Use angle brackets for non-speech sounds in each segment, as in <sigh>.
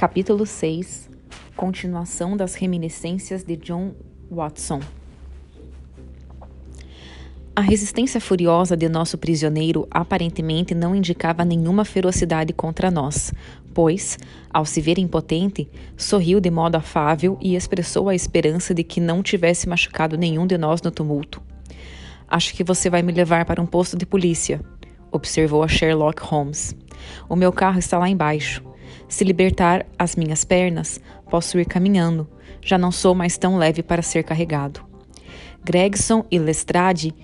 Capítulo 6 Continuação das reminiscências de John Watson. A resistência furiosa de nosso prisioneiro aparentemente não indicava nenhuma ferocidade contra nós, pois, ao se ver impotente, sorriu de modo afável e expressou a esperança de que não tivesse machucado nenhum de nós no tumulto. Acho que você vai me levar para um posto de polícia, observou a Sherlock Holmes. O meu carro está lá embaixo. Se libertar as minhas pernas, posso ir caminhando. Já não sou mais tão leve para ser carregado. Gregson e Lestrade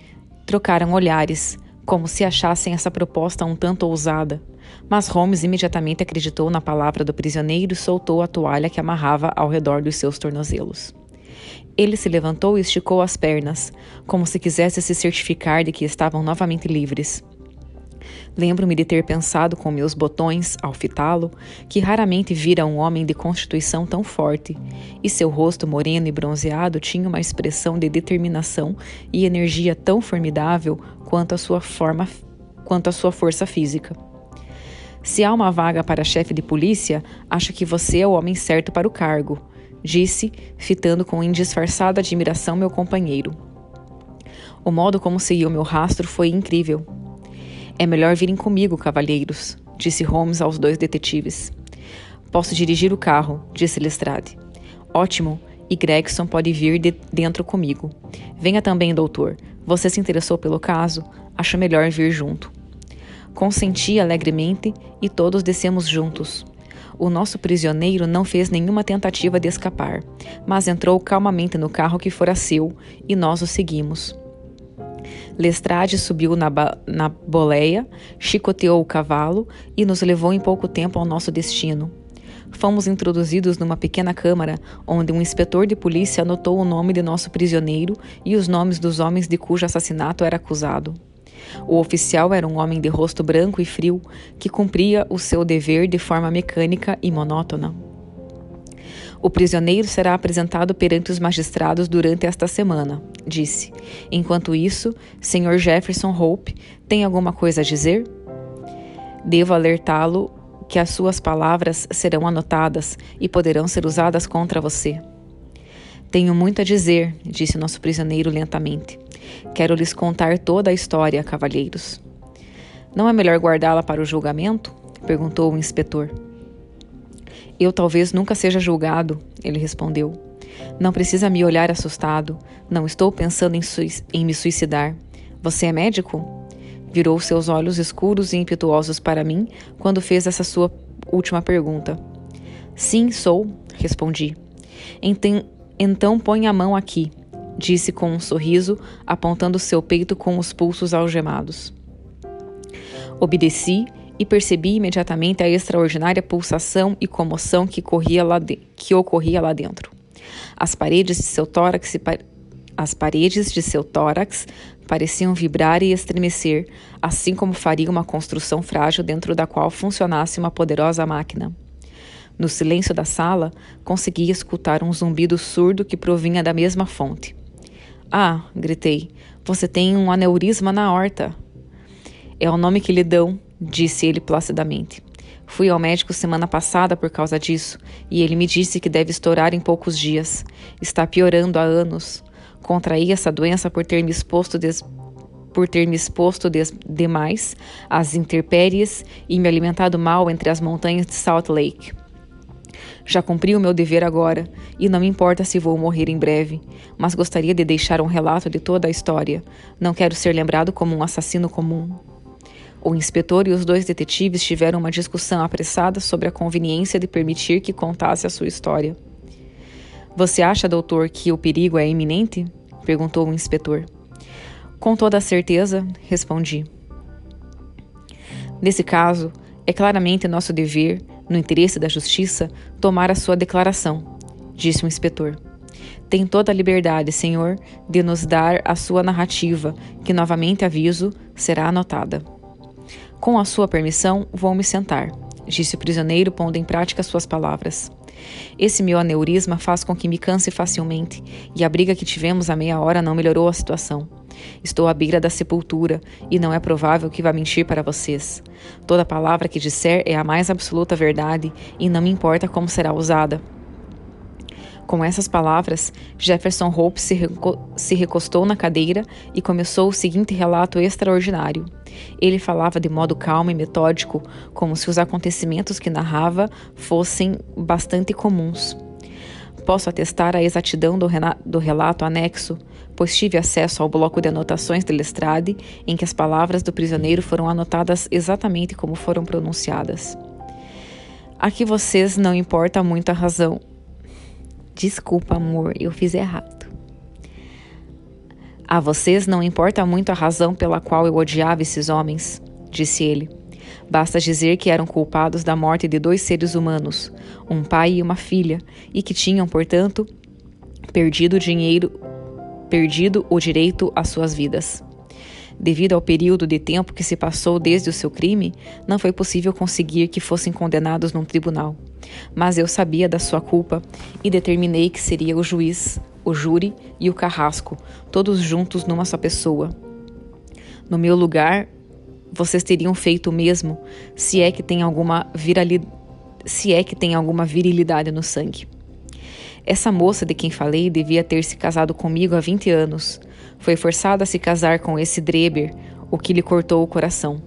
trocaram olhares, como se achassem essa proposta um tanto ousada. Mas Holmes imediatamente acreditou na palavra do prisioneiro e soltou a toalha que amarrava ao redor dos seus tornozelos. Ele se levantou e esticou as pernas, como se quisesse se certificar de que estavam novamente livres. Lembro-me de ter pensado com meus botões, ao fitá-lo, que raramente vira um homem de constituição tão forte, e seu rosto moreno e bronzeado tinha uma expressão de determinação e energia tão formidável quanto a sua forma, quanto a sua força física. Se há uma vaga para chefe de polícia, acho que você é o homem certo para o cargo, disse, fitando com indisfarçada admiração meu companheiro. O modo como seguiu meu rastro foi incrível. É melhor virem comigo, cavalheiros, disse Holmes aos dois detetives. Posso dirigir o carro, disse Lestrade. Ótimo, e Gregson pode vir de dentro comigo. Venha também, doutor. Você se interessou pelo caso? Acho melhor vir junto. Consenti alegremente e todos descemos juntos. O nosso prisioneiro não fez nenhuma tentativa de escapar, mas entrou calmamente no carro que fora seu e nós o seguimos. Lestrade subiu na, na boleia, chicoteou o cavalo e nos levou em pouco tempo ao nosso destino. Fomos introduzidos numa pequena câmara onde um inspetor de polícia anotou o nome de nosso prisioneiro e os nomes dos homens de cujo assassinato era acusado. O oficial era um homem de rosto branco e frio que cumpria o seu dever de forma mecânica e monótona. O prisioneiro será apresentado perante os magistrados durante esta semana, disse. Enquanto isso, Sr. Jefferson Hope tem alguma coisa a dizer? Devo alertá-lo que as suas palavras serão anotadas e poderão ser usadas contra você. Tenho muito a dizer, disse nosso prisioneiro lentamente. Quero lhes contar toda a história, cavalheiros. Não é melhor guardá-la para o julgamento? perguntou o inspetor. Eu talvez nunca seja julgado, ele respondeu. Não precisa me olhar assustado. Não estou pensando em, em me suicidar. Você é médico? Virou seus olhos escuros e impetuosos para mim quando fez essa sua última pergunta. Sim, sou, respondi. Então, então põe a mão aqui, disse com um sorriso, apontando seu peito com os pulsos algemados. Obedeci e percebi imediatamente a extraordinária pulsação e comoção que, corria lá de, que ocorria lá dentro. As paredes de seu tórax as paredes de seu tórax pareciam vibrar e estremecer, assim como faria uma construção frágil dentro da qual funcionasse uma poderosa máquina. No silêncio da sala, consegui escutar um zumbido surdo que provinha da mesma fonte. Ah, gritei, você tem um aneurisma na horta. É o nome que lhe dão, disse ele placidamente. Fui ao médico semana passada por causa disso e ele me disse que deve estourar em poucos dias. Está piorando há anos. Contraí essa doença por ter me exposto des... por ter me exposto des... demais às intempéries e me alimentado mal entre as montanhas de Salt Lake. Já cumpri o meu dever agora, e não me importa se vou morrer em breve, mas gostaria de deixar um relato de toda a história. Não quero ser lembrado como um assassino comum. O inspetor e os dois detetives tiveram uma discussão apressada sobre a conveniência de permitir que contasse a sua história. Você acha, doutor, que o perigo é iminente? perguntou o inspetor. Com toda certeza, respondi. Nesse caso, é claramente nosso dever, no interesse da justiça, tomar a sua declaração, disse o inspetor. Tem toda a liberdade, senhor, de nos dar a sua narrativa, que novamente aviso será anotada. Com a sua permissão, vou me sentar, disse o prisioneiro, pondo em prática suas palavras. Esse meu aneurisma faz com que me canse facilmente, e a briga que tivemos há meia hora não melhorou a situação. Estou à beira da sepultura, e não é provável que vá mentir para vocês. Toda palavra que disser é a mais absoluta verdade, e não me importa como será usada. Com essas palavras, Jefferson Hope se, reco se recostou na cadeira e começou o seguinte relato extraordinário. Ele falava de modo calmo e metódico, como se os acontecimentos que narrava fossem bastante comuns. Posso atestar a exatidão do, do relato anexo, pois tive acesso ao bloco de anotações de Lestrade, em que as palavras do prisioneiro foram anotadas exatamente como foram pronunciadas. Aqui vocês não importa muito a razão, Desculpa, amor, eu fiz errado. A vocês não importa muito a razão pela qual eu odiava esses homens, disse ele. Basta dizer que eram culpados da morte de dois seres humanos, um pai e uma filha, e que tinham, portanto, perdido o dinheiro, perdido o direito às suas vidas. Devido ao período de tempo que se passou desde o seu crime, não foi possível conseguir que fossem condenados num tribunal. Mas eu sabia da sua culpa e determinei que seria o juiz, o júri e o carrasco, todos juntos numa só pessoa. No meu lugar, vocês teriam feito o mesmo, se é que tem alguma viralidade, se é que tem alguma virilidade no sangue. Essa moça de quem falei devia ter se casado comigo há 20 anos. Foi forçada a se casar com esse Dreber, o que lhe cortou o coração.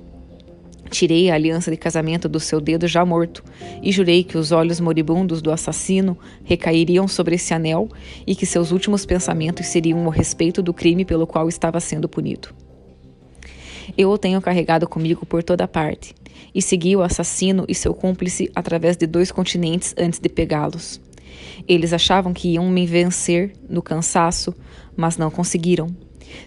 Tirei a aliança de casamento do seu dedo já morto e jurei que os olhos moribundos do assassino recairiam sobre esse anel e que seus últimos pensamentos seriam o respeito do crime pelo qual estava sendo punido. Eu o tenho carregado comigo por toda parte e segui o assassino e seu cúmplice através de dois continentes antes de pegá-los. Eles achavam que iam me vencer no cansaço, mas não conseguiram.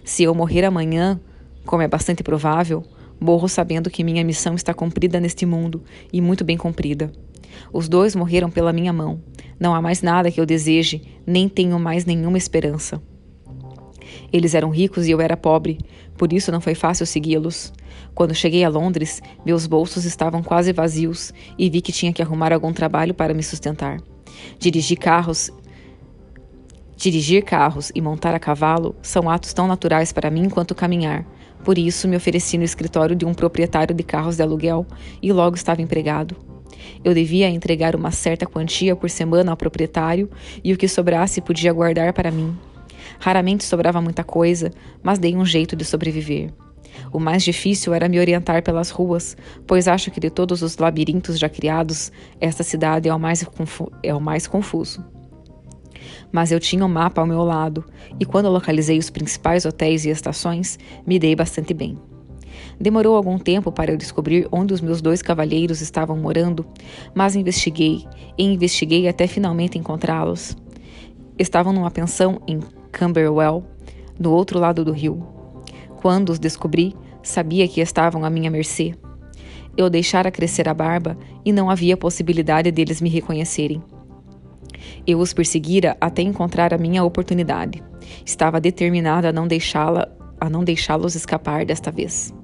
Se eu morrer amanhã, como é bastante provável, morro sabendo que minha missão está cumprida neste mundo e muito bem cumprida. Os dois morreram pela minha mão. Não há mais nada que eu deseje, nem tenho mais nenhuma esperança. Eles eram ricos e eu era pobre, por isso não foi fácil segui-los. Quando cheguei a Londres, meus bolsos estavam quase vazios e vi que tinha que arrumar algum trabalho para me sustentar. Dirigir carros Dirigir carros e montar a cavalo são atos tão naturais para mim quanto caminhar. Por isso, me ofereci no escritório de um proprietário de carros de aluguel e logo estava empregado. Eu devia entregar uma certa quantia por semana ao proprietário e o que sobrasse podia guardar para mim. Raramente sobrava muita coisa, mas dei um jeito de sobreviver. O mais difícil era me orientar pelas ruas, pois acho que de todos os labirintos já criados, esta cidade é o mais, é o mais confuso. Mas eu tinha um mapa ao meu lado, e quando localizei os principais hotéis e estações, me dei bastante bem. Demorou algum tempo para eu descobrir onde os meus dois cavalheiros estavam morando, mas investiguei e investiguei até finalmente encontrá-los. Estavam numa pensão em Camberwell, no outro lado do rio. Quando os descobri, sabia que estavam à minha mercê. Eu deixara crescer a barba e não havia possibilidade deles me reconhecerem. Eu os perseguira até encontrar a minha oportunidade. Estava determinada a não deixá-la a não deixá-los escapar desta vez.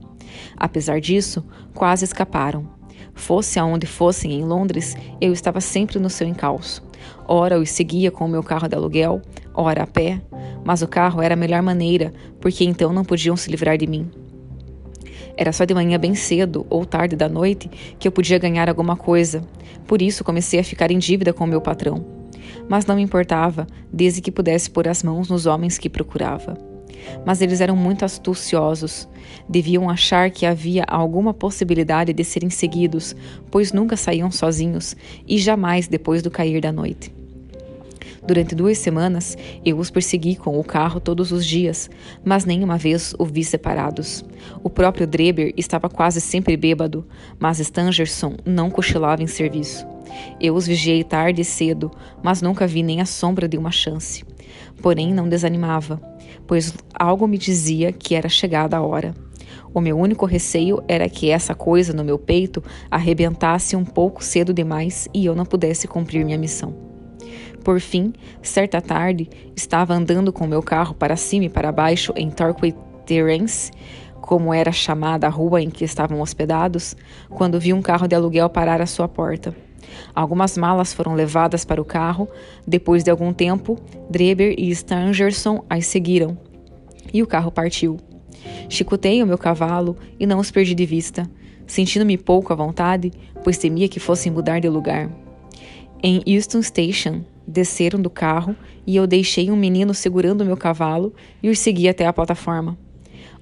Apesar disso, quase escaparam. Fosse aonde fossem em Londres, eu estava sempre no seu encalço. Ora os seguia com o meu carro de aluguel, ora a pé, mas o carro era a melhor maneira, porque então não podiam se livrar de mim. Era só de manhã bem cedo ou tarde da noite que eu podia ganhar alguma coisa. Por isso comecei a ficar em dívida com o meu patrão. Mas não me importava, desde que pudesse pôr as mãos nos homens que procurava. Mas eles eram muito astuciosos. Deviam achar que havia alguma possibilidade de serem seguidos, pois nunca saíam sozinhos e jamais depois do cair da noite. Durante duas semanas, eu os persegui com o carro todos os dias, mas nenhuma vez os vi separados. O próprio Dreber estava quase sempre bêbado, mas Stangerson não cochilava em serviço. Eu os vigiei tarde e cedo, mas nunca vi nem a sombra de uma chance. Porém, não desanimava, pois algo me dizia que era chegada a hora. O meu único receio era que essa coisa no meu peito arrebentasse um pouco cedo demais e eu não pudesse cumprir minha missão. Por fim, certa tarde, estava andando com meu carro para cima e para baixo em Torquay Terrace, como era chamada a rua em que estavam hospedados, quando vi um carro de aluguel parar à sua porta. Algumas malas foram levadas para o carro. Depois de algum tempo, Dreber e Stangerson as seguiram. E o carro partiu. Chicotei o meu cavalo e não os perdi de vista, sentindo-me pouco à vontade, pois temia que fossem mudar de lugar. Em Euston Station, desceram do carro e eu deixei um menino segurando meu cavalo e os segui até a plataforma.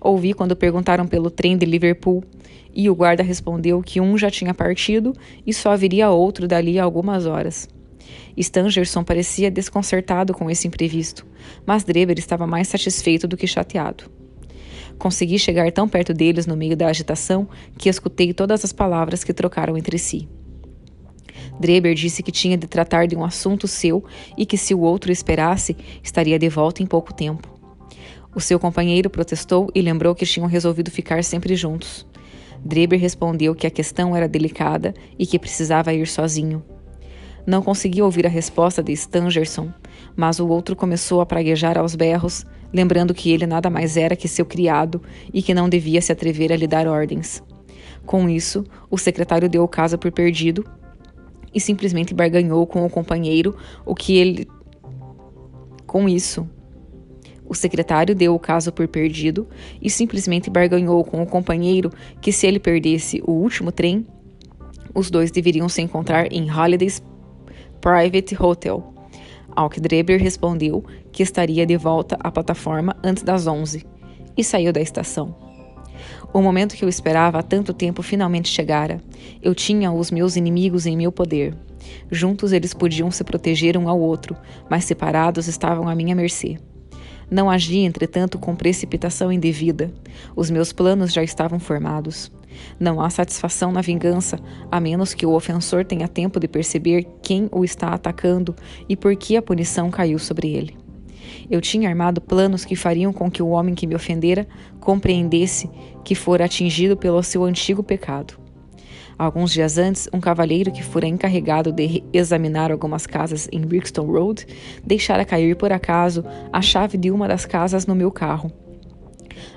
Ouvi quando perguntaram pelo trem de Liverpool e o guarda respondeu que um já tinha partido e só haveria outro dali a algumas horas. Stangerson parecia desconcertado com esse imprevisto, mas Dreber estava mais satisfeito do que chateado. Consegui chegar tão perto deles no meio da agitação que escutei todas as palavras que trocaram entre si. Dreber disse que tinha de tratar de um assunto seu e que, se o outro esperasse, estaria de volta em pouco tempo. O seu companheiro protestou e lembrou que tinham resolvido ficar sempre juntos. Dreber respondeu que a questão era delicada e que precisava ir sozinho. Não consegui ouvir a resposta de Stangerson, mas o outro começou a praguejar aos berros, lembrando que ele nada mais era que seu criado e que não devia se atrever a lhe dar ordens. Com isso, o secretário deu o caso por perdido e simplesmente barganhou com o companheiro o que ele. Com isso, o secretário deu o caso por perdido e simplesmente barganhou com o companheiro que, se ele perdesse o último trem, os dois deveriam se encontrar em Holiday's Private Hotel. Ao que respondeu que estaria de volta à plataforma antes das 11 e saiu da estação. O momento que eu esperava há tanto tempo finalmente chegara. Eu tinha os meus inimigos em meu poder. Juntos eles podiam se proteger um ao outro, mas separados estavam à minha mercê. Não agi, entretanto, com precipitação indevida. Os meus planos já estavam formados. Não há satisfação na vingança, a menos que o ofensor tenha tempo de perceber quem o está atacando e por que a punição caiu sobre ele. Eu tinha armado planos que fariam com que o homem que me ofendera compreendesse que fora atingido pelo seu antigo pecado. Alguns dias antes, um cavalheiro que fora encarregado de examinar algumas casas em Brixton Road deixara cair por acaso a chave de uma das casas no meu carro.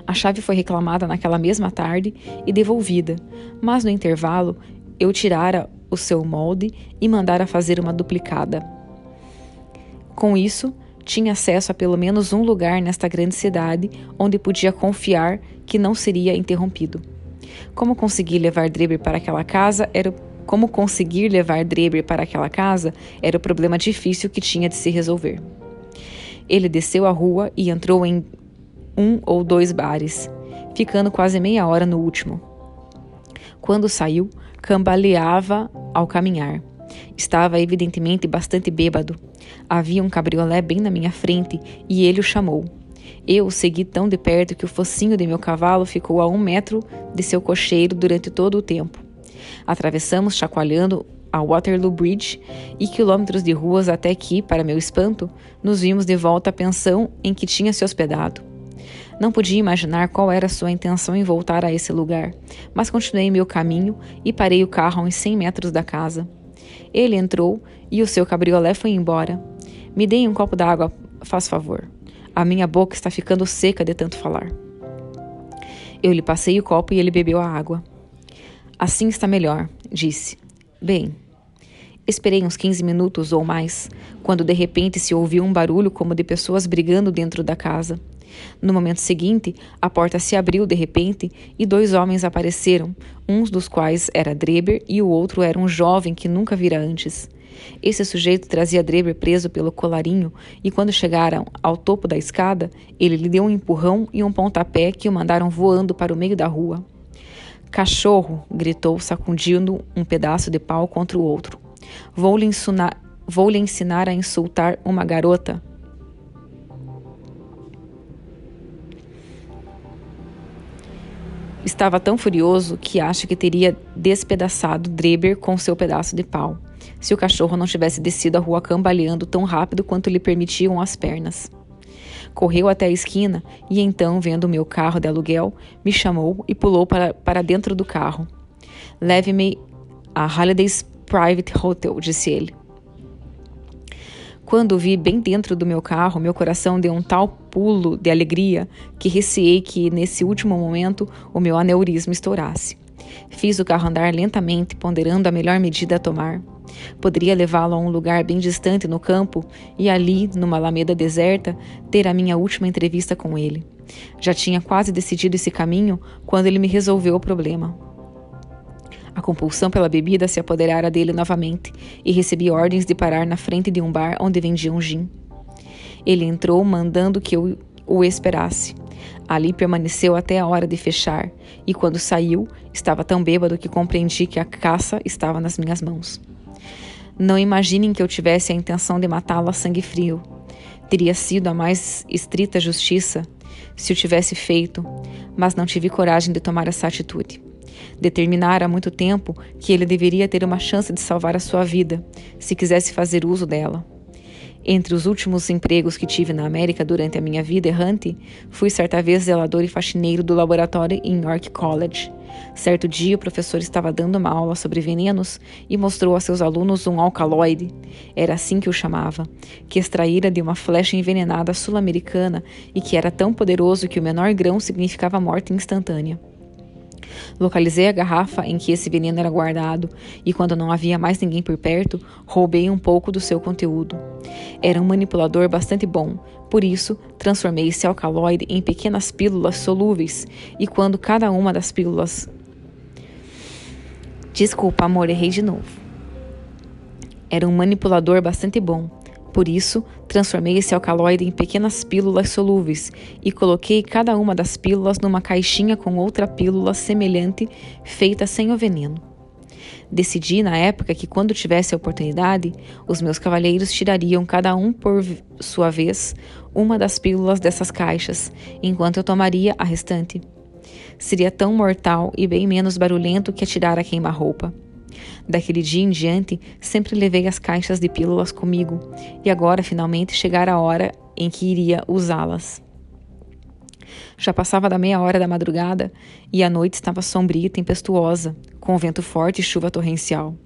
A chave foi reclamada naquela mesma tarde e devolvida, mas no intervalo eu tirara o seu molde e mandara fazer uma duplicada. Com isso, tinha acesso a pelo menos um lugar nesta grande cidade onde podia confiar que não seria interrompido. Como conseguir levar Dreber para aquela casa era como conseguir levar Dreber para aquela casa era o problema difícil que tinha de se resolver. Ele desceu a rua e entrou em um ou dois bares, ficando quase meia hora no último. Quando saiu, cambaleava ao caminhar. Estava evidentemente bastante bêbado. Havia um cabriolé bem na minha frente e ele o chamou. Eu o segui tão de perto que o focinho de meu cavalo ficou a um metro de seu cocheiro durante todo o tempo. Atravessamos chacoalhando a Waterloo Bridge e quilômetros de ruas até que, para meu espanto, nos vimos de volta à pensão em que tinha se hospedado. Não podia imaginar qual era sua intenção em voltar a esse lugar, mas continuei meu caminho e parei o carro a uns 100 metros da casa. Ele entrou e o seu cabriolé foi embora. Me deem um copo d'água, faz favor. A minha boca está ficando seca de tanto falar. Eu lhe passei o copo e ele bebeu a água. Assim está melhor, disse. Bem, esperei uns 15 minutos ou mais, quando de repente se ouviu um barulho como de pessoas brigando dentro da casa. No momento seguinte, a porta se abriu de repente e dois homens apareceram, um dos quais era Dreber e o outro era um jovem que nunca vira antes. Esse sujeito trazia Dreber preso pelo colarinho e, quando chegaram ao topo da escada, ele lhe deu um empurrão e um pontapé que o mandaram voando para o meio da rua. Cachorro! gritou, sacudindo um pedaço de pau contra o outro. Vou lhe ensinar, vou lhe ensinar a insultar uma garota. Estava tão furioso que acho que teria despedaçado Dreber com seu pedaço de pau se o cachorro não tivesse descido a rua cambaleando tão rápido quanto lhe permitiam as pernas. Correu até a esquina e então, vendo o meu carro de aluguel, me chamou e pulou para, para dentro do carro. Leve-me a Holiday's Private Hotel, disse ele. Quando o vi bem dentro do meu carro, meu coração deu um tal pulo de alegria que receei que, nesse último momento, o meu aneurisma estourasse. Fiz o carro andar lentamente, ponderando a melhor medida a tomar. Poderia levá-lo a um lugar bem distante no campo e ali, numa alameda deserta, ter a minha última entrevista com ele. Já tinha quase decidido esse caminho quando ele me resolveu o problema. A compulsão pela bebida se apoderara dele novamente e recebi ordens de parar na frente de um bar onde vendiam gin. Ele entrou mandando que eu o esperasse. Ali permaneceu até a hora de fechar, e quando saiu, estava tão bêbado que compreendi que a caça estava nas minhas mãos. Não imaginem que eu tivesse a intenção de matá-lo a sangue frio. Teria sido a mais estrita justiça se o tivesse feito, mas não tive coragem de tomar essa atitude. Determinara há muito tempo que ele deveria ter uma chance de salvar a sua vida, se quisesse fazer uso dela. Entre os últimos empregos que tive na América durante a minha vida errante, fui certa vez zelador e faxineiro do laboratório em York College. Certo dia, o professor estava dando uma aula sobre venenos e mostrou a seus alunos um alcaloide, era assim que o chamava, que extraíra de uma flecha envenenada sul-americana e que era tão poderoso que o menor grão significava morte instantânea. Localizei a garrafa em que esse veneno era guardado e, quando não havia mais ninguém por perto, roubei um pouco do seu conteúdo. Era um manipulador bastante bom, por isso transformei esse alcaloide em pequenas pílulas solúveis e, quando cada uma das pílulas. Desculpa, amor, errei de novo. Era um manipulador bastante bom. Por isso, transformei esse alcaloide em pequenas pílulas solúveis e coloquei cada uma das pílulas numa caixinha com outra pílula semelhante feita sem o veneno. Decidi na época que, quando tivesse a oportunidade, os meus cavalheiros tirariam cada um por sua vez uma das pílulas dessas caixas, enquanto eu tomaria a restante. Seria tão mortal e bem menos barulhento que atirar a queima-roupa. Daquele dia em diante, sempre levei as caixas de pílulas comigo, e agora finalmente chegara a hora em que iria usá-las. Já passava da meia hora da madrugada e a noite estava sombria e tempestuosa, com vento forte e chuva torrencial.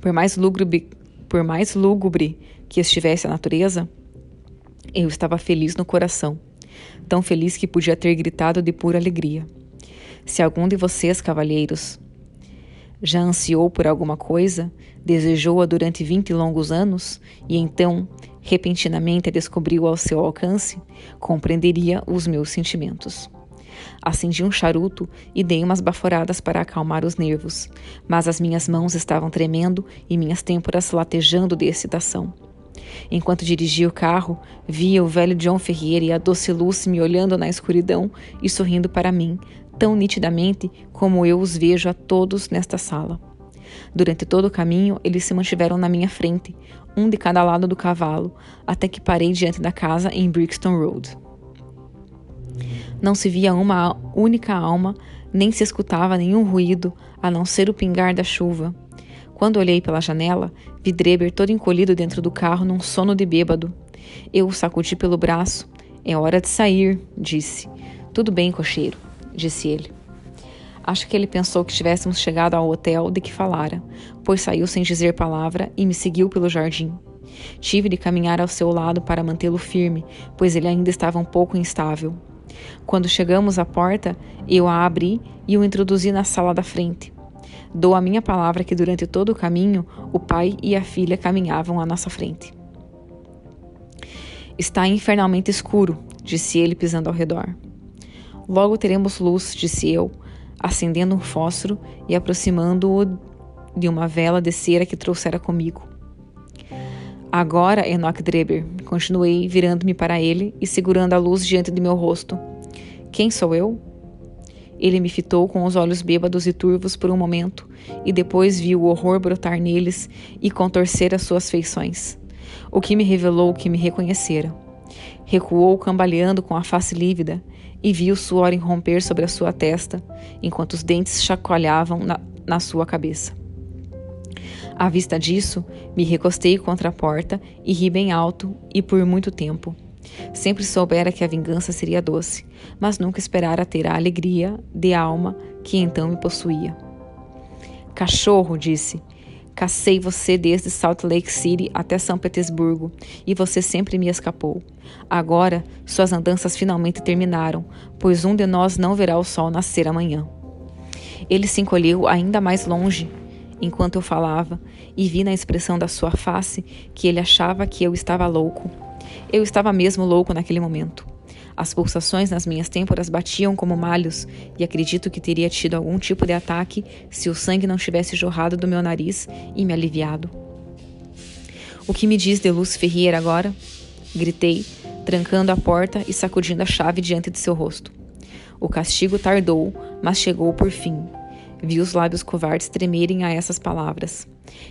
Por mais lúgubre, por mais lúgubre que estivesse a natureza, eu estava feliz no coração, tão feliz que podia ter gritado de pura alegria. Se algum de vocês, cavalheiros, já ansiou por alguma coisa, desejou-a durante vinte longos anos e então, repentinamente, a descobriu ao seu alcance, compreenderia os meus sentimentos. Acendi um charuto e dei umas baforadas para acalmar os nervos, mas as minhas mãos estavam tremendo e minhas têmporas latejando de excitação. Enquanto dirigia o carro, via o velho John Ferreira e a doce Lucy me olhando na escuridão e sorrindo para mim, tão nitidamente como eu os vejo a todos nesta sala. Durante todo o caminho, eles se mantiveram na minha frente, um de cada lado do cavalo, até que parei diante da casa em Brixton Road. Não se via uma única alma, nem se escutava nenhum ruído, a não ser o pingar da chuva. Quando olhei pela janela, vi Dreber todo encolhido dentro do carro num sono de bêbado. Eu o sacudi pelo braço. É hora de sair, disse. Tudo bem, cocheiro disse ele. Acho que ele pensou que tivéssemos chegado ao hotel de que falara, pois saiu sem dizer palavra e me seguiu pelo jardim. Tive de caminhar ao seu lado para mantê-lo firme, pois ele ainda estava um pouco instável. Quando chegamos à porta, eu a abri e o introduzi na sala da frente. Dou a minha palavra que durante todo o caminho o pai e a filha caminhavam à nossa frente. Está infernalmente escuro, disse ele pisando ao redor. Logo teremos luz, disse eu, acendendo um fósforo e aproximando-o de uma vela de cera que trouxera comigo. Agora, Enoch Dreber, continuei virando-me para ele e segurando a luz diante de meu rosto. Quem sou eu? Ele me fitou com os olhos bêbados e turvos por um momento, e depois viu o horror brotar neles e contorcer as suas feições, o que me revelou que me reconhecera. Recuou cambaleando com a face lívida e vi o suor irromper sobre a sua testa, enquanto os dentes chacoalhavam na, na sua cabeça. À vista disso, me recostei contra a porta e ri bem alto e por muito tempo. Sempre soubera que a vingança seria doce, mas nunca esperara ter a alegria de alma que então me possuía. Cachorro, disse, Cacei você desde Salt Lake City até São Petersburgo e você sempre me escapou. Agora, suas andanças finalmente terminaram, pois um de nós não verá o sol nascer amanhã. Ele se encolheu ainda mais longe enquanto eu falava e vi na expressão da sua face que ele achava que eu estava louco. Eu estava mesmo louco naquele momento. As pulsações nas minhas têmporas batiam como malhos e acredito que teria tido algum tipo de ataque se o sangue não tivesse jorrado do meu nariz e me aliviado. O que me diz de Luz Ferreira agora? Gritei, trancando a porta e sacudindo a chave diante de seu rosto. O castigo tardou, mas chegou por fim. Vi os lábios covardes tremerem a essas palavras.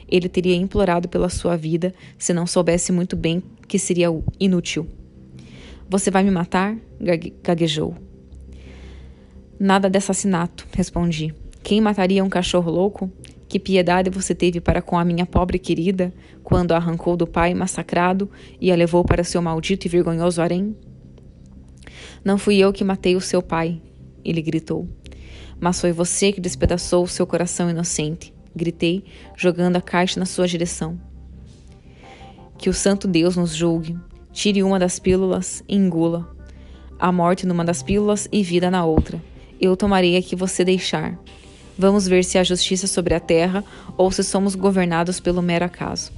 Ele teria implorado pela sua vida se não soubesse muito bem que seria inútil. Você vai me matar? gaguejou. Nada de assassinato, respondi. Quem mataria um cachorro louco? Que piedade você teve para com a minha pobre querida quando a arrancou do pai massacrado e a levou para seu maldito e vergonhoso harém? Não fui eu que matei o seu pai, ele gritou. Mas foi você que despedaçou o seu coração inocente, gritei, jogando a caixa na sua direção. Que o santo Deus nos julgue, Tire uma das pílulas e engula. A morte numa das pílulas e vida na outra. Eu tomarei a que você deixar. Vamos ver se há justiça sobre a terra ou se somos governados pelo mero acaso.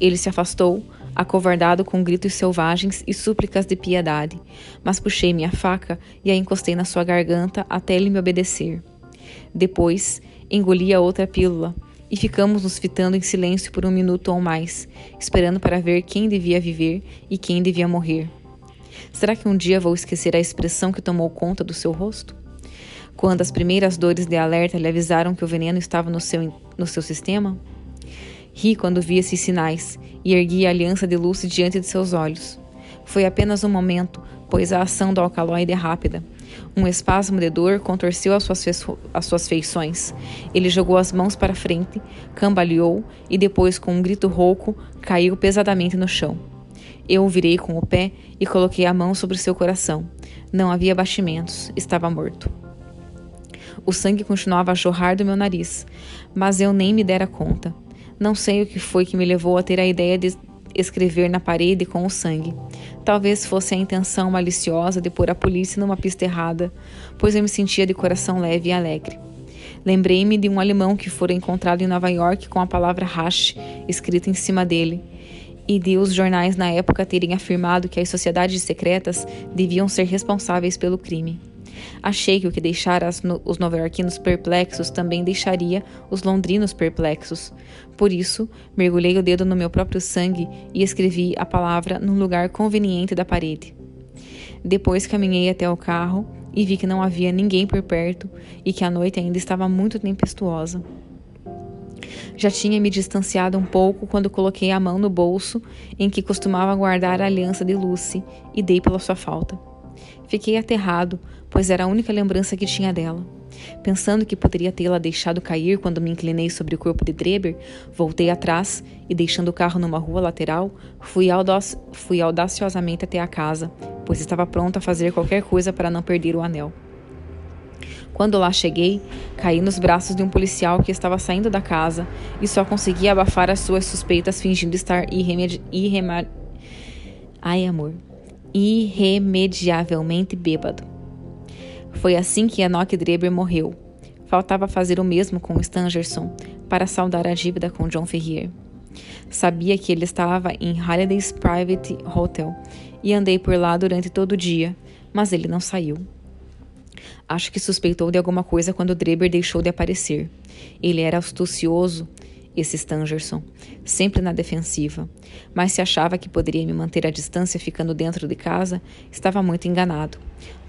Ele se afastou, acovardado com gritos selvagens e súplicas de piedade, mas puxei minha faca e a encostei na sua garganta até ele me obedecer. Depois, engoli a outra pílula, e ficamos nos fitando em silêncio por um minuto ou mais, esperando para ver quem devia viver e quem devia morrer. Será que um dia vou esquecer a expressão que tomou conta do seu rosto? Quando as primeiras dores de alerta lhe avisaram que o veneno estava no seu, no seu sistema? Ri quando vi esses sinais e ergui a aliança de luz diante de seus olhos. Foi apenas um momento, pois a ação do alcaloide é rápida. Um espasmo de dor contorceu as suas, as suas feições. Ele jogou as mãos para frente, cambaleou e depois, com um grito rouco, caiu pesadamente no chão. Eu o virei com o pé e coloquei a mão sobre seu coração. Não havia batimentos, estava morto. O sangue continuava a jorrar do meu nariz, mas eu nem me dera conta. Não sei o que foi que me levou a ter a ideia de escrever na parede com o sangue. Talvez fosse a intenção maliciosa de pôr a polícia numa pista errada, pois eu me sentia de coração leve e alegre. Lembrei-me de um alemão que fora encontrado em Nova York com a palavra hash escrita em cima dele, e de os jornais na época terem afirmado que as sociedades secretas deviam ser responsáveis pelo crime. Achei que o que deixara os nova-iorquinos perplexos também deixaria os londrinos perplexos. Por isso, mergulhei o dedo no meu próprio sangue e escrevi a palavra num lugar conveniente da parede. Depois caminhei até o carro e vi que não havia ninguém por perto e que a noite ainda estava muito tempestuosa. Já tinha me distanciado um pouco quando coloquei a mão no bolso em que costumava guardar a aliança de Lucy e dei pela sua falta. Fiquei aterrado, pois era a única lembrança que tinha dela. Pensando que poderia tê-la deixado cair quando me inclinei sobre o corpo de Dreber, voltei atrás e, deixando o carro numa rua lateral, fui, audaci fui audaciosamente até a casa, pois estava pronto a fazer qualquer coisa para não perder o anel. Quando lá cheguei, caí nos braços de um policial que estava saindo da casa e só conseguia abafar as suas suspeitas fingindo estar irremedi... Ai, amor irremediavelmente bêbado. Foi assim que Enoch Dreber morreu. Faltava fazer o mesmo com Stangerson para saldar a dívida com John Ferrier. Sabia que ele estava em Halliday's Private Hotel e andei por lá durante todo o dia, mas ele não saiu. Acho que suspeitou de alguma coisa quando Dreber deixou de aparecer. Ele era astucioso esse Stangerson, sempre na defensiva. Mas se achava que poderia me manter à distância ficando dentro de casa, estava muito enganado.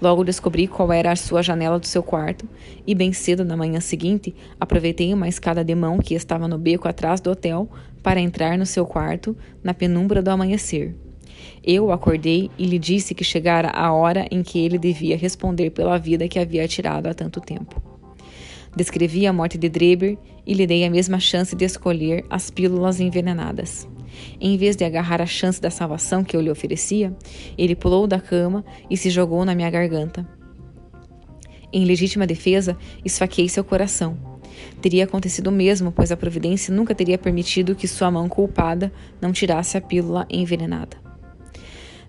Logo descobri qual era a sua janela do seu quarto e, bem cedo na manhã seguinte, aproveitei uma escada de mão que estava no beco atrás do hotel para entrar no seu quarto na penumbra do amanhecer. Eu acordei e lhe disse que chegara a hora em que ele devia responder pela vida que havia tirado há tanto tempo. Descrevi a morte de Dreber e lhe dei a mesma chance de escolher as pílulas envenenadas. Em vez de agarrar a chance da salvação que eu lhe oferecia, ele pulou da cama e se jogou na minha garganta. Em legítima defesa, esfaquei seu coração. Teria acontecido o mesmo, pois a providência nunca teria permitido que sua mão culpada não tirasse a pílula envenenada.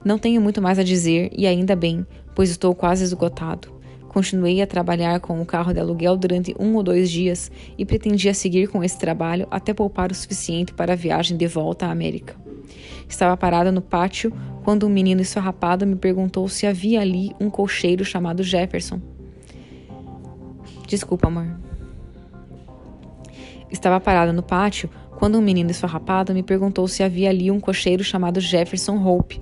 Não tenho muito mais a dizer, e ainda bem, pois estou quase esgotado. Continuei a trabalhar com o carro de aluguel durante um ou dois dias e pretendia seguir com esse trabalho até poupar o suficiente para a viagem de volta à América. Estava parada no pátio quando um menino esfarrapado me perguntou se havia ali um cocheiro chamado Jefferson. Desculpa, amor. Estava parada no pátio quando um menino esfarrapado me perguntou se havia ali um cocheiro chamado Jefferson Hope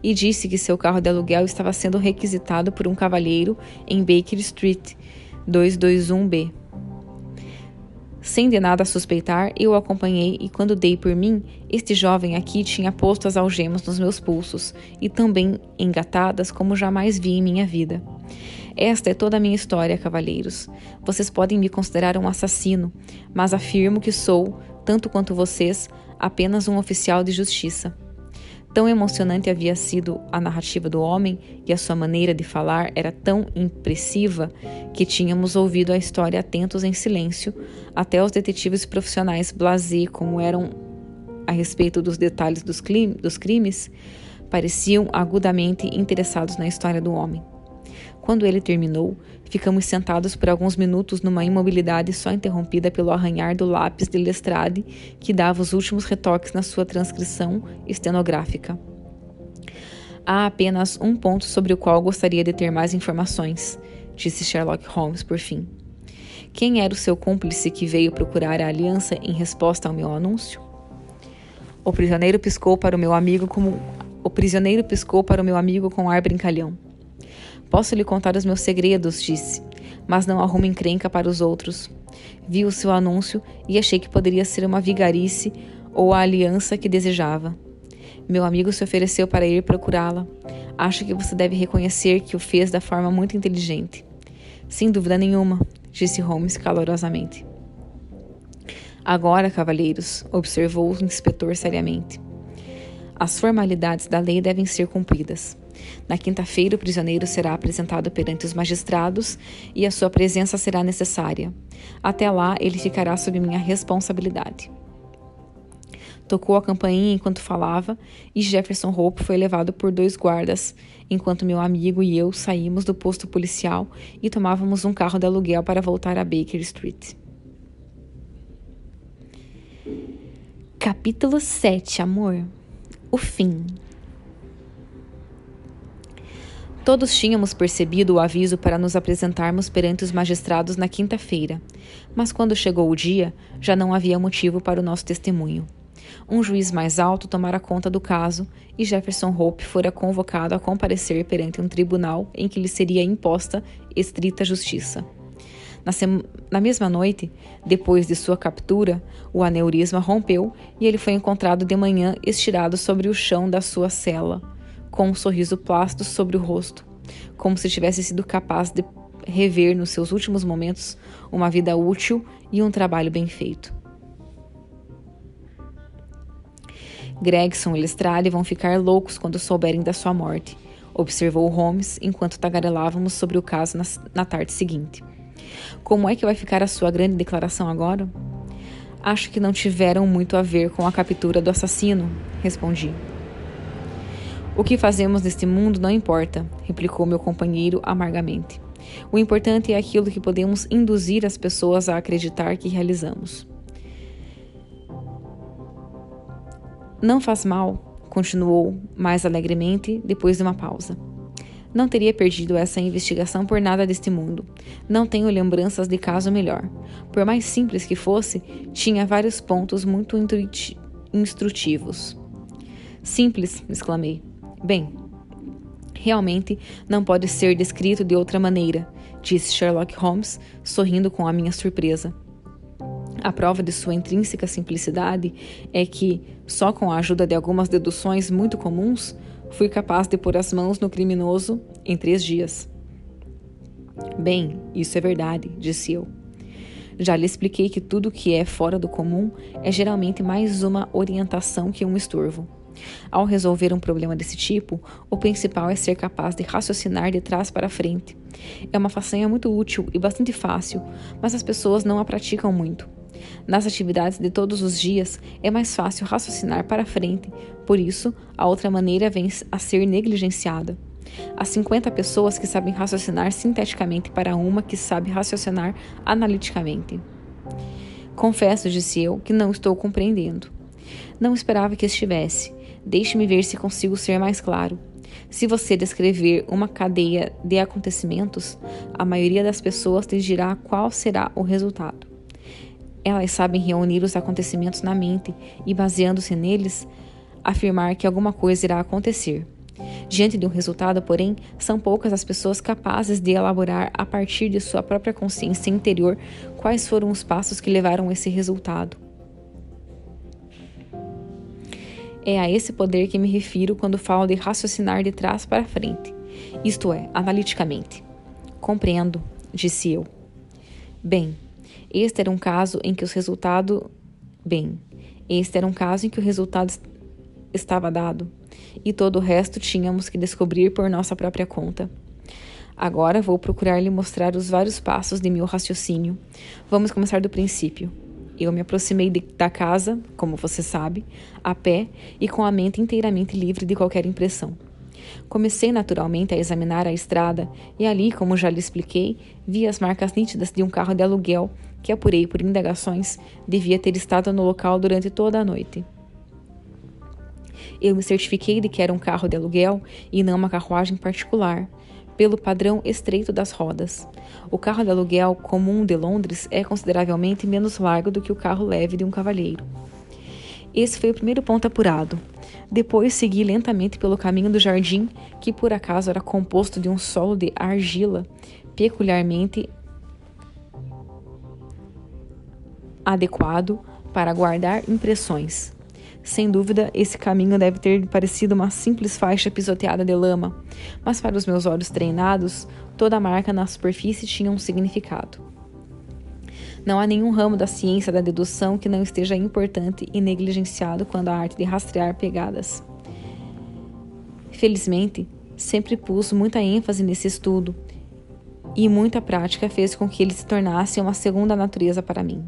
e disse que seu carro de aluguel estava sendo requisitado por um cavalheiro em Baker Street, 221B. Sem de nada suspeitar, eu o acompanhei e quando dei por mim, este jovem aqui tinha posto as algemas nos meus pulsos e também engatadas como jamais vi em minha vida. Esta é toda a minha história, cavalheiros. Vocês podem me considerar um assassino, mas afirmo que sou, tanto quanto vocês, apenas um oficial de justiça. Tão emocionante havia sido a narrativa do homem e a sua maneira de falar era tão impressiva que tínhamos ouvido a história atentos em silêncio, até os detetives profissionais blasé como eram a respeito dos detalhes dos, dos crimes, pareciam agudamente interessados na história do homem. Quando ele terminou, ficamos sentados por alguns minutos numa imobilidade só interrompida pelo arranhar do lápis de Lestrade, que dava os últimos retoques na sua transcrição estenográfica. Há apenas um ponto sobre o qual gostaria de ter mais informações, disse Sherlock Holmes por fim. Quem era o seu cúmplice que veio procurar a aliança em resposta ao meu anúncio? O prisioneiro piscou para o meu amigo como o prisioneiro piscou para o meu amigo com ar brincalhão. Posso lhe contar os meus segredos, disse, mas não arrume encrenca para os outros. Vi o seu anúncio e achei que poderia ser uma vigarice ou a aliança que desejava. Meu amigo se ofereceu para ir procurá-la. Acho que você deve reconhecer que o fez da forma muito inteligente. Sem dúvida nenhuma, disse Holmes calorosamente. Agora, cavalheiros, observou o inspetor seriamente. As formalidades da lei devem ser cumpridas. Na quinta-feira, o prisioneiro será apresentado perante os magistrados e a sua presença será necessária. Até lá, ele ficará sob minha responsabilidade. Tocou a campainha enquanto falava e Jefferson Hope foi levado por dois guardas, enquanto meu amigo e eu saímos do posto policial e tomávamos um carro de aluguel para voltar a Baker Street. Capítulo 7 Amor O fim Todos tínhamos percebido o aviso para nos apresentarmos perante os magistrados na quinta-feira, mas quando chegou o dia, já não havia motivo para o nosso testemunho. Um juiz mais alto tomara conta do caso e Jefferson Hope fora convocado a comparecer perante um tribunal em que lhe seria imposta estrita justiça. Na, na, mesma noite, depois de sua captura, o aneurisma rompeu e ele foi encontrado de manhã estirado sobre o chão da sua cela com um sorriso plácido sobre o rosto, como se tivesse sido capaz de rever nos seus últimos momentos uma vida útil e um trabalho bem feito. Gregson e Lestrade vão ficar loucos quando souberem da sua morte, observou Holmes enquanto tagarelávamos sobre o caso na, na tarde seguinte. Como é que vai ficar a sua grande declaração agora? Acho que não tiveram muito a ver com a captura do assassino, respondi. O que fazemos neste mundo não importa, replicou meu companheiro amargamente. O importante é aquilo que podemos induzir as pessoas a acreditar que realizamos. Não faz mal, continuou mais alegremente depois de uma pausa. Não teria perdido essa investigação por nada deste mundo. Não tenho lembranças de caso melhor. Por mais simples que fosse, tinha vários pontos muito instrutivos. Simples, exclamei. Bem, realmente não pode ser descrito de outra maneira, disse Sherlock Holmes, sorrindo com a minha surpresa. A prova de sua intrínseca simplicidade é que, só com a ajuda de algumas deduções muito comuns, fui capaz de pôr as mãos no criminoso em três dias. Bem, isso é verdade, disse eu. Já lhe expliquei que tudo que é fora do comum é geralmente mais uma orientação que um estorvo. Ao resolver um problema desse tipo, o principal é ser capaz de raciocinar de trás para frente. É uma façanha muito útil e bastante fácil, mas as pessoas não a praticam muito. Nas atividades de todos os dias, é mais fácil raciocinar para frente, por isso, a outra maneira vem a ser negligenciada. Há 50 pessoas que sabem raciocinar sinteticamente para uma que sabe raciocinar analiticamente. Confesso, disse eu, que não estou compreendendo. Não esperava que estivesse. Deixe-me ver se consigo ser mais claro. Se você descrever uma cadeia de acontecimentos, a maioria das pessoas te dirá qual será o resultado. Elas sabem reunir os acontecimentos na mente e, baseando-se neles, afirmar que alguma coisa irá acontecer. Diante de um resultado, porém, são poucas as pessoas capazes de elaborar a partir de sua própria consciência interior quais foram os passos que levaram a esse resultado. É a esse poder que me refiro quando falo de raciocinar de trás para frente, isto é, analiticamente. Compreendo, disse eu. Bem, este era um caso em que os resultados. Bem, este era um caso em que o resultado estava dado e todo o resto tínhamos que descobrir por nossa própria conta. Agora vou procurar lhe mostrar os vários passos de meu raciocínio. Vamos começar do princípio. Eu me aproximei de, da casa, como você sabe, a pé e com a mente inteiramente livre de qualquer impressão. Comecei naturalmente a examinar a estrada e ali, como já lhe expliquei, vi as marcas nítidas de um carro de aluguel que apurei por indagações devia ter estado no local durante toda a noite. Eu me certifiquei de que era um carro de aluguel e não uma carruagem particular, pelo padrão estreito das rodas. O carro de aluguel comum de Londres é consideravelmente menos largo do que o carro leve de um cavalheiro. Esse foi o primeiro ponto apurado. Depois segui lentamente pelo caminho do jardim, que por acaso era composto de um solo de argila peculiarmente adequado para guardar impressões. Sem dúvida, esse caminho deve ter parecido uma simples faixa pisoteada de lama, mas para os meus olhos treinados, toda marca na superfície tinha um significado. Não há nenhum ramo da ciência da dedução que não esteja importante e negligenciado quando a arte de rastrear pegadas. Felizmente, sempre pus muita ênfase nesse estudo, e muita prática fez com que ele se tornasse uma segunda natureza para mim.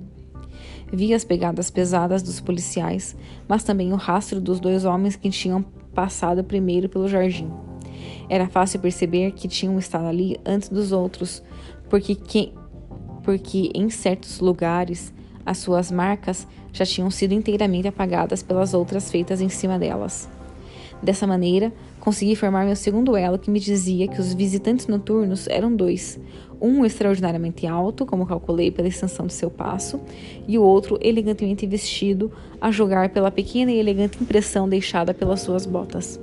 Vi as pegadas pesadas dos policiais, mas também o rastro dos dois homens que tinham passado primeiro pelo jardim. Era fácil perceber que tinham estado ali antes dos outros, porque, que, porque em certos lugares as suas marcas já tinham sido inteiramente apagadas pelas outras feitas em cima delas. Dessa maneira, consegui formar meu segundo elo que me dizia que os visitantes noturnos eram dois, um extraordinariamente alto, como calculei pela extensão de seu passo, e o outro elegantemente vestido, a julgar pela pequena e elegante impressão deixada pelas suas botas.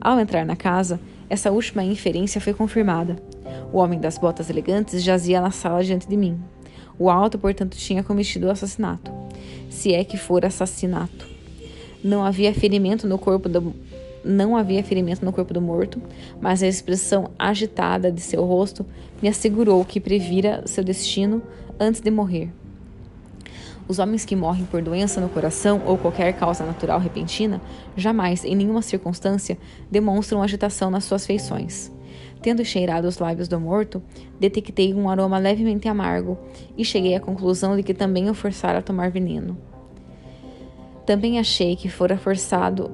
Ao entrar na casa, essa última inferência foi confirmada. O homem das botas elegantes jazia na sala diante de mim. O alto, portanto, tinha cometido o assassinato. Se é que for assassinato. Não havia ferimento no corpo do, não havia ferimento no corpo do morto, mas a expressão agitada de seu rosto me assegurou que previra seu destino antes de morrer. Os homens que morrem por doença no coração ou qualquer causa natural repentina jamais, em nenhuma circunstância, demonstram agitação nas suas feições. Tendo cheirado os lábios do morto, detectei um aroma levemente amargo e cheguei à conclusão de que também o forçara a tomar veneno. Também achei que fora forçado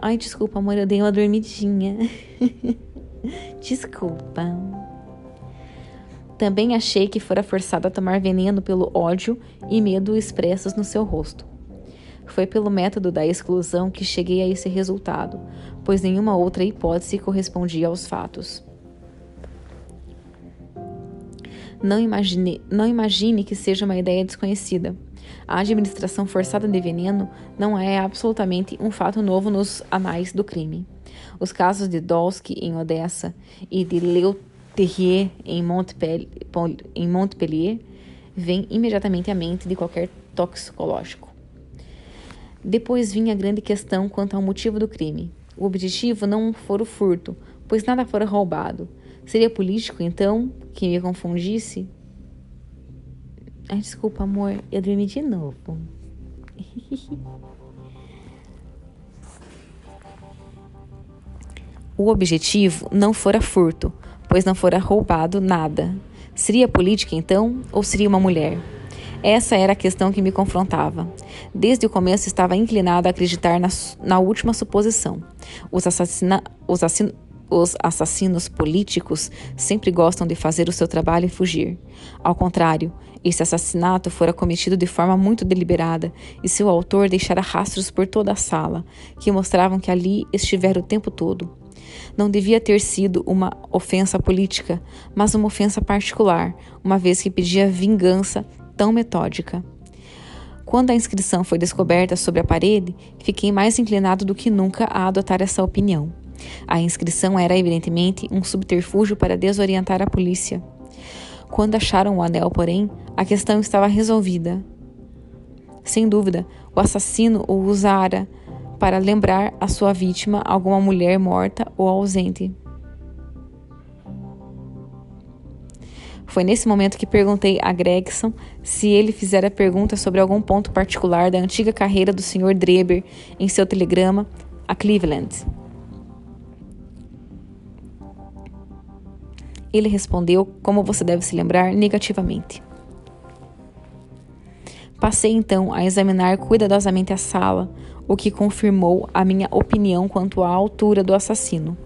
Ai, desculpa, amor, eu dei uma dormidinha. <laughs> desculpa. Também achei que fora forçado a tomar veneno pelo ódio e medo expressos no seu rosto. Foi pelo método da exclusão que cheguei a esse resultado, pois nenhuma outra hipótese correspondia aos fatos. Não imagine, não imagine que seja uma ideia desconhecida. A administração forçada de veneno não é absolutamente um fato novo nos anais do crime. Os casos de Dolsky em Odessa e de Leterrier em Montpellier, em Montpellier vêm imediatamente à mente de qualquer toxicológico. Depois vinha a grande questão quanto ao motivo do crime. O objetivo não fora o furto, pois nada fora roubado. Seria político, então, que me confundisse? Ai, desculpa, amor, eu dormi de novo. <laughs> o objetivo não fora furto, pois não fora roubado nada. Seria política então, ou seria uma mulher? Essa era a questão que me confrontava. Desde o começo estava inclinado a acreditar na, na última suposição. Os, assassina, os, assin, os assassinos políticos sempre gostam de fazer o seu trabalho e fugir. Ao contrário, esse assassinato fora cometido de forma muito deliberada e seu autor deixara rastros por toda a sala, que mostravam que ali estivera o tempo todo. Não devia ter sido uma ofensa política, mas uma ofensa particular, uma vez que pedia vingança tão metódica. Quando a inscrição foi descoberta sobre a parede, fiquei mais inclinado do que nunca a adotar essa opinião. A inscrição era evidentemente um subterfúgio para desorientar a polícia. Quando acharam o anel, porém, a questão estava resolvida. Sem dúvida, o assassino o usara para lembrar a sua vítima alguma mulher morta ou ausente. Foi nesse momento que perguntei a Gregson se ele fizera pergunta sobre algum ponto particular da antiga carreira do Sr. Dreber em seu telegrama a Cleveland. Ele respondeu, como você deve se lembrar, negativamente. Passei então a examinar cuidadosamente a sala, o que confirmou a minha opinião quanto à altura do assassino,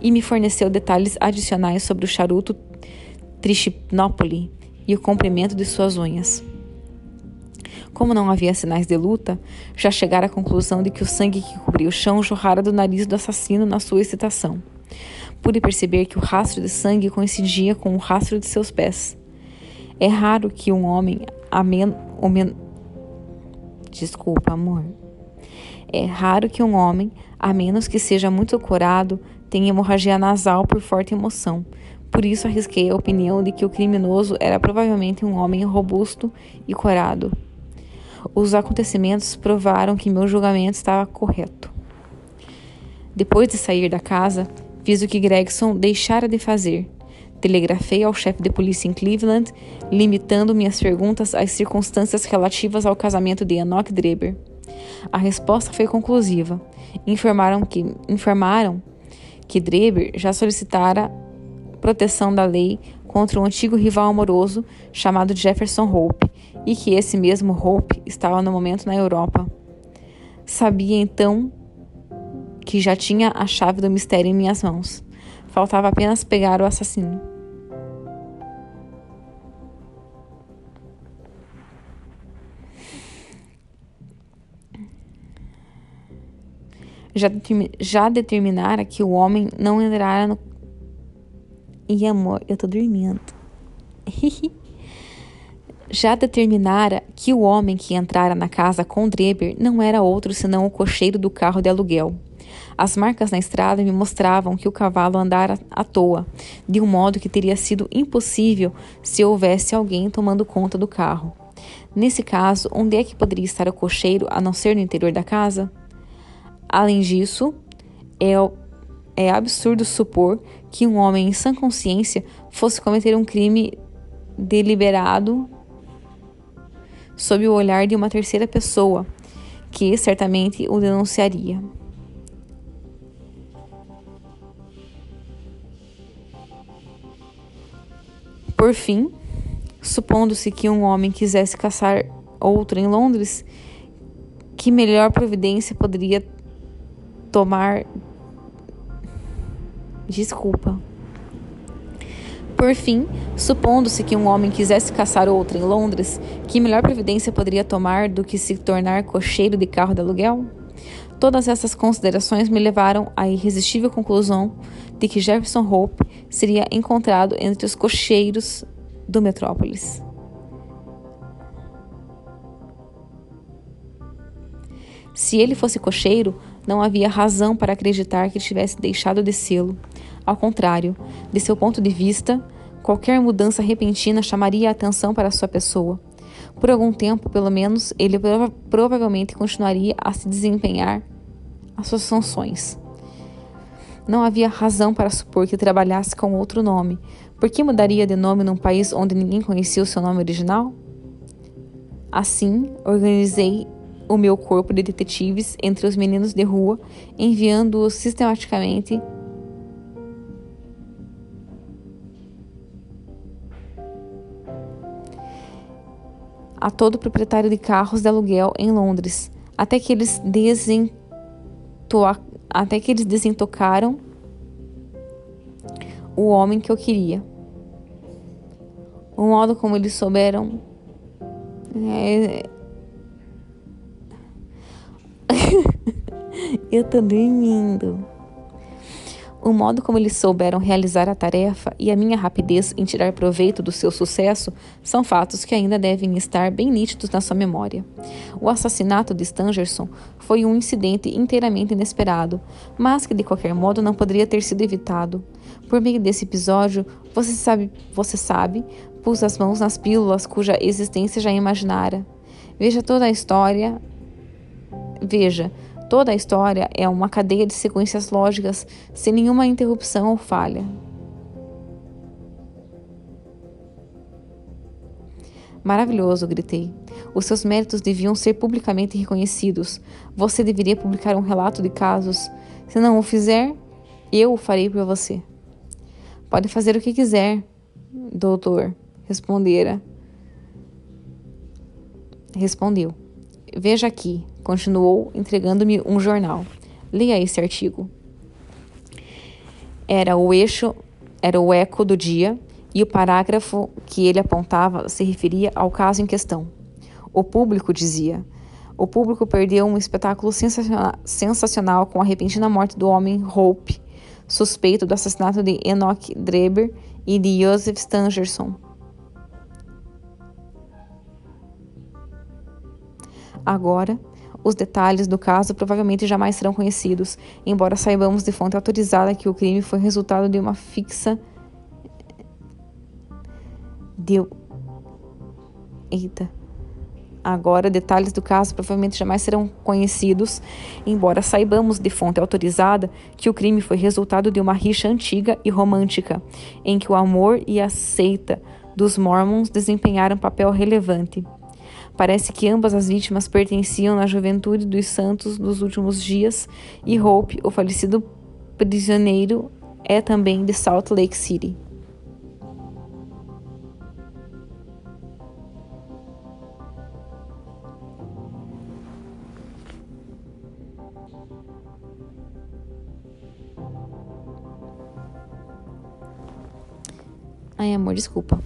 e me forneceu detalhes adicionais sobre o charuto Trichinopoli e o comprimento de suas unhas. Como não havia sinais de luta, já chegara à conclusão de que o sangue que cobria o chão jorrara do nariz do assassino na sua excitação. Pude perceber que o rastro de sangue coincidia com o rastro de seus pés. É raro que um homem a men, men Desculpa, amor. É raro que um homem, a menos que seja muito corado, tenha hemorragia nasal por forte emoção, por isso arrisquei a opinião de que o criminoso era provavelmente um homem robusto e corado. Os acontecimentos provaram que meu julgamento estava correto. Depois de sair da casa, fiz o que Gregson deixara de fazer. Telegrafei ao chefe de polícia em Cleveland, limitando minhas perguntas às circunstâncias relativas ao casamento de Enoch Dreber. A resposta foi conclusiva. Informaram que, informaram que Dreber já solicitara proteção da lei contra um antigo rival amoroso chamado Jefferson Hope e que esse mesmo Hope estava no momento na Europa. Sabia então que já tinha a chave do mistério em minhas mãos. Faltava apenas pegar o assassino. Já, já determinara que o homem não entrara no e amor, eu tô dormindo. <laughs> Já determinara que o homem que entrara na casa com Dreber não era outro senão o cocheiro do carro de aluguel. As marcas na estrada me mostravam que o cavalo andara à toa, de um modo que teria sido impossível se houvesse alguém tomando conta do carro. Nesse caso, onde é que poderia estar o cocheiro a não ser no interior da casa? Além disso, é, é absurdo supor que um homem em sã consciência fosse cometer um crime deliberado sob o olhar de uma terceira pessoa, que certamente o denunciaria. Por fim, supondo-se que um homem quisesse caçar outro em Londres, que melhor providência poderia tomar Desculpa. Por fim, supondo-se que um homem quisesse caçar outra em Londres, que melhor providência poderia tomar do que se tornar cocheiro de carro de aluguel? Todas essas considerações me levaram à irresistível conclusão de que Jefferson Hope seria encontrado entre os cocheiros do Metrópolis. Se ele fosse cocheiro, não havia razão para acreditar que tivesse deixado de sê-lo. Ao contrário, de seu ponto de vista, qualquer mudança repentina chamaria a atenção para sua pessoa. Por algum tempo, pelo menos, ele prova provavelmente continuaria a se desempenhar as suas funções. Não havia razão para supor que trabalhasse com outro nome. Por que mudaria de nome num país onde ninguém conhecia o seu nome original? Assim, organizei o meu corpo de detetives entre os meninos de rua, enviando-os sistematicamente a todo proprietário de carros de aluguel em Londres, até que eles, até que eles desentocaram o homem que eu queria. O modo como eles souberam. É... <laughs> eu tô dormindo. O modo como eles souberam realizar a tarefa e a minha rapidez em tirar proveito do seu sucesso são fatos que ainda devem estar bem nítidos na sua memória. O assassinato de Stangerson foi um incidente inteiramente inesperado, mas que de qualquer modo não poderia ter sido evitado. Por meio desse episódio, você sabe, você sabe, pus as mãos nas pílulas cuja existência já imaginara. Veja toda a história. Veja, Toda a história é uma cadeia de sequências lógicas, sem nenhuma interrupção ou falha. Maravilhoso, gritei. Os seus méritos deviam ser publicamente reconhecidos. Você deveria publicar um relato de casos. Se não o fizer, eu o farei por você. Pode fazer o que quiser, doutor, respondera. Respondeu. Veja aqui, continuou entregando-me um jornal. Leia esse artigo. Era o eixo, era o eco do dia, e o parágrafo que ele apontava se referia ao caso em questão. O público dizia: o público perdeu um espetáculo sensacional com a repentina morte do homem Hope, suspeito do assassinato de Enoch Dreber e de Joseph Stangerson. Agora, os detalhes do caso provavelmente jamais serão conhecidos, embora saibamos de fonte autorizada que o crime foi resultado de uma fixa. Deu. Eita. Agora, detalhes do caso provavelmente jamais serão conhecidos, embora saibamos de fonte autorizada que o crime foi resultado de uma rixa antiga e romântica, em que o amor e a seita dos Mormons desempenharam papel relevante. Parece que ambas as vítimas pertenciam à juventude dos santos dos últimos dias e Hope, o falecido prisioneiro, é também de Salt Lake City. Ai, amor, desculpa.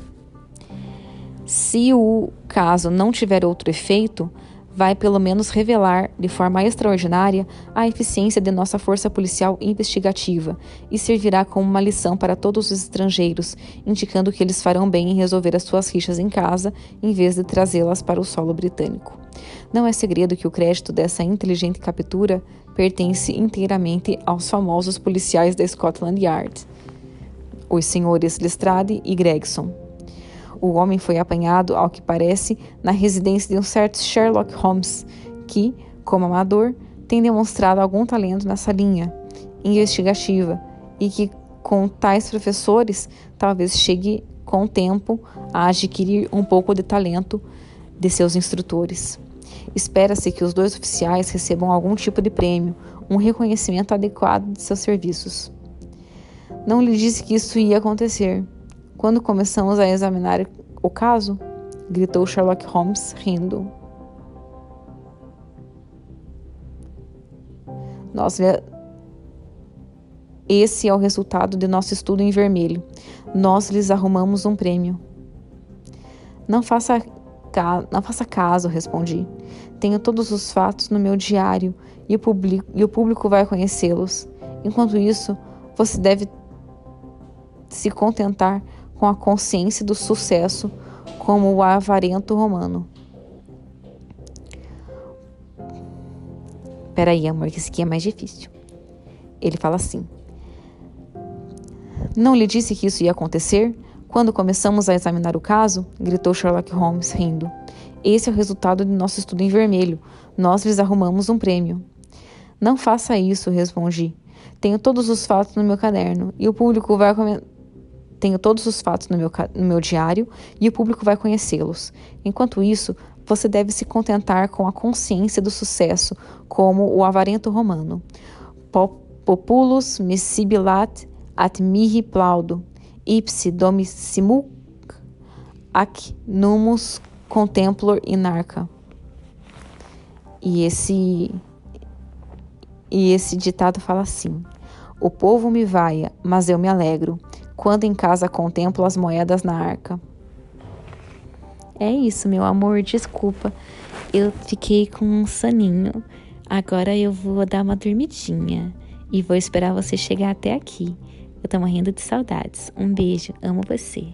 Se o caso não tiver outro efeito, vai pelo menos revelar, de forma extraordinária, a eficiência de nossa força policial investigativa e servirá como uma lição para todos os estrangeiros, indicando que eles farão bem em resolver as suas rixas em casa em vez de trazê-las para o solo britânico. Não é segredo que o crédito dessa inteligente captura pertence inteiramente aos famosos policiais da Scotland Yard, os senhores Lestrade e Gregson. O homem foi apanhado, ao que parece, na residência de um certo Sherlock Holmes, que, como amador, tem demonstrado algum talento nessa linha investigativa e que, com tais professores, talvez chegue com o tempo a adquirir um pouco de talento de seus instrutores. Espera-se que os dois oficiais recebam algum tipo de prêmio, um reconhecimento adequado de seus serviços. Não lhe disse que isso ia acontecer. Quando começamos a examinar o caso, gritou Sherlock Holmes, rindo. Nós esse é o resultado de nosso estudo em vermelho. Nós lhes arrumamos um prêmio. Não faça, não faça caso, respondi. Tenho todos os fatos no meu diário e o, e o público vai conhecê-los. Enquanto isso, você deve se contentar com a consciência do sucesso como o avarento romano. Peraí, amor, que esse aqui é mais difícil. Ele fala assim: Não lhe disse que isso ia acontecer? Quando começamos a examinar o caso, gritou Sherlock Holmes, rindo. Esse é o resultado de nosso estudo em vermelho. Nós lhes arrumamos um prêmio. Não faça isso, respondi. Tenho todos os fatos no meu caderno e o público vai comentar tenho todos os fatos no meu, no meu diário e o público vai conhecê-los. Enquanto isso, você deve se contentar com a consciência do sucesso, como o avarento romano. Populus missibilat at mihi plaudo, ipsi domissimuc ac numus contemplor inarca. E esse e esse ditado fala assim: O povo me vaia, mas eu me alegro. Quando em casa contemplo as moedas na arca. É isso, meu amor, desculpa. Eu fiquei com um soninho. Agora eu vou dar uma dormidinha e vou esperar você chegar até aqui. Eu tô morrendo de saudades. Um beijo, amo você.